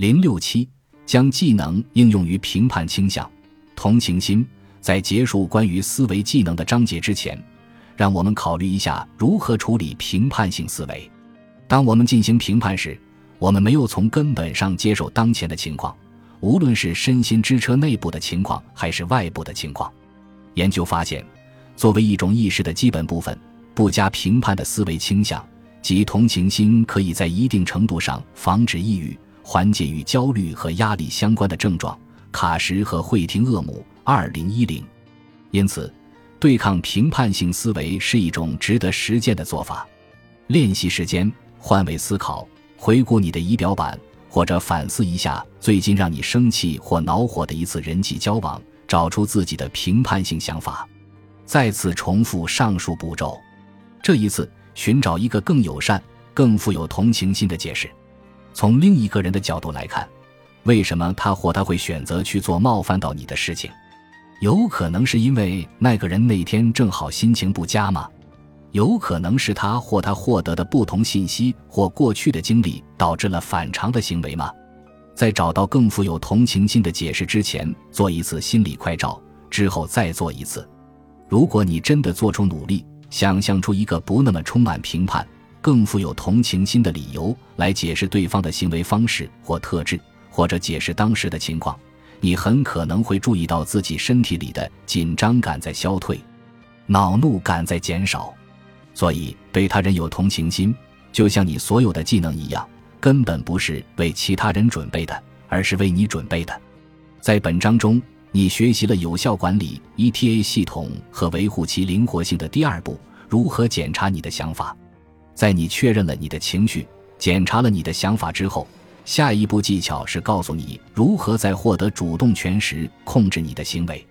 零六七，将技能应用于评判倾向、同情心。在结束关于思维技能的章节之前，让我们考虑一下如何处理评判性思维。当我们进行评判时，我们没有从根本上接受当前的情况，无论是身心之车内部的情况还是外部的情况。研究发现，作为一种意识的基本部分，不加评判的思维倾向及同情心，可以在一定程度上防止抑郁。缓解与焦虑和压力相关的症状，卡什和惠廷厄姆，二零一零。因此，对抗评判性思维是一种值得实践的做法。练习时间：换位思考，回顾你的仪表板，或者反思一下最近让你生气或恼火的一次人际交往，找出自己的评判性想法。再次重复上述步骤，这一次寻找一个更友善、更富有同情心的解释。从另一个人的角度来看，为什么他或他会选择去做冒犯到你的事情？有可能是因为那个人那天正好心情不佳吗？有可能是他或他获得的不同信息或过去的经历导致了反常的行为吗？在找到更富有同情心的解释之前，做一次心理快照，之后再做一次。如果你真的做出努力，想象出一个不那么充满评判。更富有同情心的理由来解释对方的行为方式或特质，或者解释当时的情况，你很可能会注意到自己身体里的紧张感在消退，恼怒感在减少。所以，对他人有同情心，就像你所有的技能一样，根本不是为其他人准备的，而是为你准备的。在本章中，你学习了有效管理 ETA 系统和维护其灵活性的第二步：如何检查你的想法。在你确认了你的情绪、检查了你的想法之后，下一步技巧是告诉你如何在获得主动权时控制你的行为。